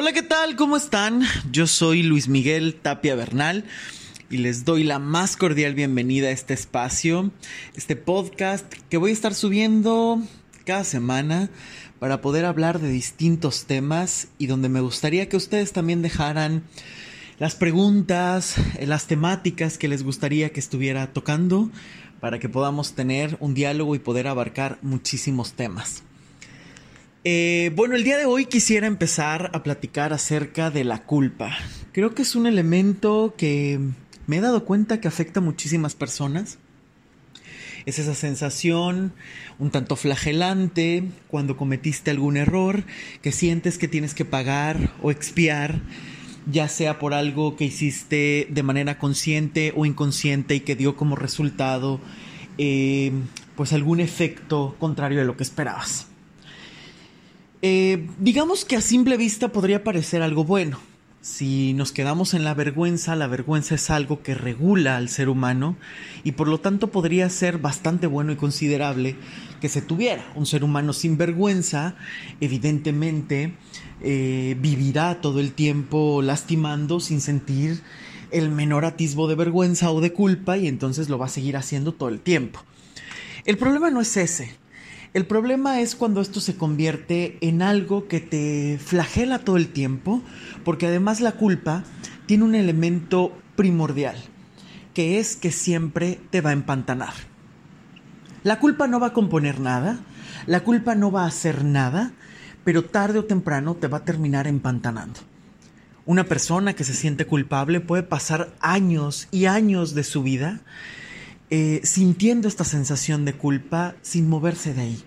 Hola, ¿qué tal? ¿Cómo están? Yo soy Luis Miguel Tapia Bernal y les doy la más cordial bienvenida a este espacio, este podcast que voy a estar subiendo cada semana para poder hablar de distintos temas y donde me gustaría que ustedes también dejaran las preguntas, las temáticas que les gustaría que estuviera tocando para que podamos tener un diálogo y poder abarcar muchísimos temas. Eh, bueno, el día de hoy quisiera empezar a platicar acerca de la culpa. Creo que es un elemento que me he dado cuenta que afecta a muchísimas personas. Es esa sensación un tanto flagelante cuando cometiste algún error, que sientes que tienes que pagar o expiar, ya sea por algo que hiciste de manera consciente o inconsciente y que dio como resultado eh, pues algún efecto contrario de lo que esperabas. Eh, digamos que a simple vista podría parecer algo bueno. Si nos quedamos en la vergüenza, la vergüenza es algo que regula al ser humano y por lo tanto podría ser bastante bueno y considerable que se tuviera. Un ser humano sin vergüenza, evidentemente, eh, vivirá todo el tiempo lastimando sin sentir el menor atisbo de vergüenza o de culpa y entonces lo va a seguir haciendo todo el tiempo. El problema no es ese. El problema es cuando esto se convierte en algo que te flagela todo el tiempo, porque además la culpa tiene un elemento primordial, que es que siempre te va a empantanar. La culpa no va a componer nada, la culpa no va a hacer nada, pero tarde o temprano te va a terminar empantanando. Una persona que se siente culpable puede pasar años y años de su vida eh, sintiendo esta sensación de culpa sin moverse de ahí,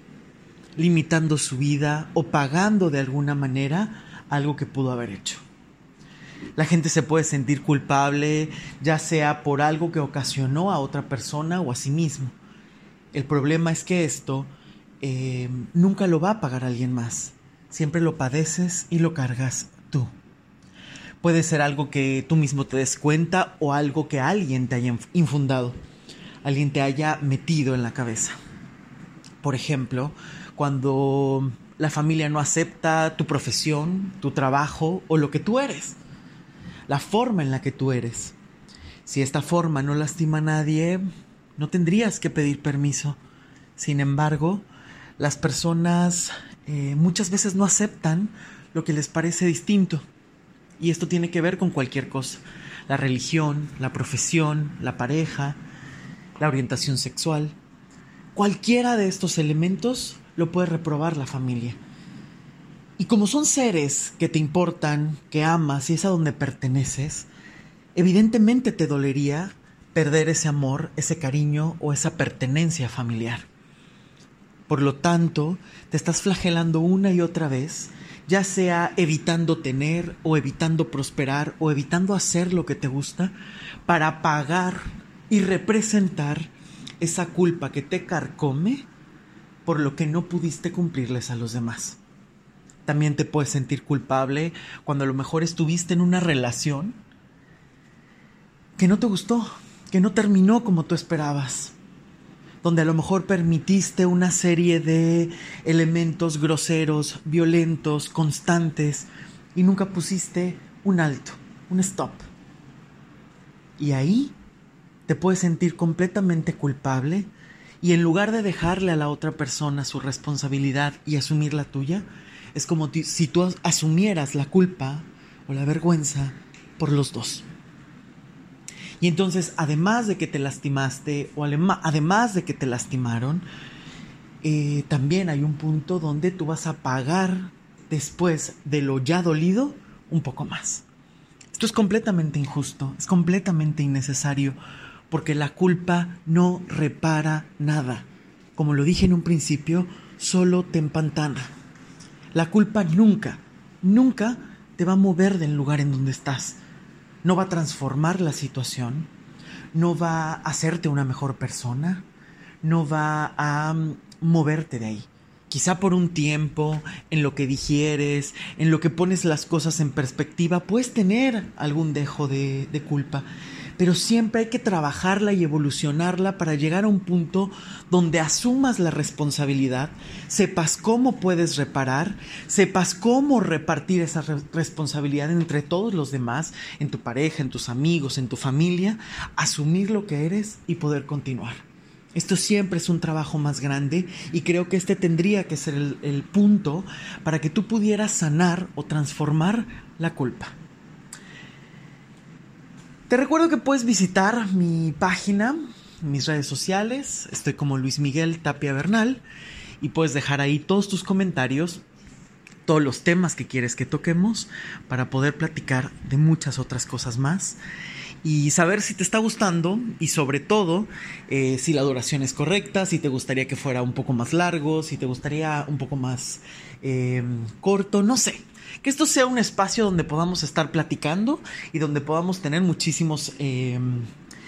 limitando su vida o pagando de alguna manera algo que pudo haber hecho. La gente se puede sentir culpable ya sea por algo que ocasionó a otra persona o a sí mismo. El problema es que esto eh, nunca lo va a pagar alguien más. Siempre lo padeces y lo cargas tú. Puede ser algo que tú mismo te des cuenta o algo que alguien te haya infundado alguien te haya metido en la cabeza. Por ejemplo, cuando la familia no acepta tu profesión, tu trabajo o lo que tú eres, la forma en la que tú eres. Si esta forma no lastima a nadie, no tendrías que pedir permiso. Sin embargo, las personas eh, muchas veces no aceptan lo que les parece distinto. Y esto tiene que ver con cualquier cosa. La religión, la profesión, la pareja, la orientación sexual. Cualquiera de estos elementos lo puede reprobar la familia. Y como son seres que te importan, que amas y es a donde perteneces, evidentemente te dolería perder ese amor, ese cariño o esa pertenencia familiar. Por lo tanto, te estás flagelando una y otra vez, ya sea evitando tener o evitando prosperar o evitando hacer lo que te gusta, para pagar y representar esa culpa que te carcome por lo que no pudiste cumplirles a los demás. También te puedes sentir culpable cuando a lo mejor estuviste en una relación que no te gustó, que no terminó como tú esperabas, donde a lo mejor permitiste una serie de elementos groseros, violentos, constantes, y nunca pusiste un alto, un stop. Y ahí te puedes sentir completamente culpable y en lugar de dejarle a la otra persona su responsabilidad y asumir la tuya, es como si tú asumieras la culpa o la vergüenza por los dos. Y entonces, además de que te lastimaste o además de que te lastimaron, eh, también hay un punto donde tú vas a pagar después de lo ya dolido un poco más. Esto es completamente injusto, es completamente innecesario, porque la culpa no repara nada. Como lo dije en un principio, solo te empantana. La culpa nunca, nunca te va a mover del lugar en donde estás. No va a transformar la situación, no va a hacerte una mejor persona, no va a mm, moverte de ahí. Quizá por un tiempo, en lo que digieres, en lo que pones las cosas en perspectiva, puedes tener algún dejo de, de culpa pero siempre hay que trabajarla y evolucionarla para llegar a un punto donde asumas la responsabilidad, sepas cómo puedes reparar, sepas cómo repartir esa responsabilidad entre todos los demás, en tu pareja, en tus amigos, en tu familia, asumir lo que eres y poder continuar. Esto siempre es un trabajo más grande y creo que este tendría que ser el, punto para que tú pudieras sanar o transformar la culpa. Te recuerdo que puedes visitar mi página, mis redes sociales. Estoy como Luis Miguel Tapia Bernal y puedes dejar ahí todos tus comentarios, todos los temas que quieres que toquemos para poder platicar de muchas otras cosas más y saber si te está gustando y sobre todo eh, si la duración es correcta, si te gustaría que fuera un poco más largo, si te gustaría un poco más eh, corto, no sé que esto sea un espacio donde podamos estar platicando y donde podamos tener muchísimos em,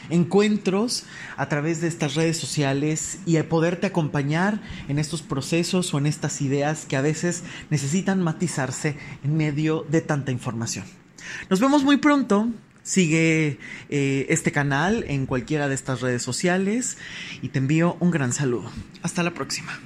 encuentros a través de estas redes sociales y poderte acompañar en estos procesos o en estas ideas que a veces necesitan matizarse en medio de tanta información. Nos vemos muy pronto. Sigue eh, este canal en cualquiera de estas redes sociales y te envío un gran saludo. Hasta la próxima.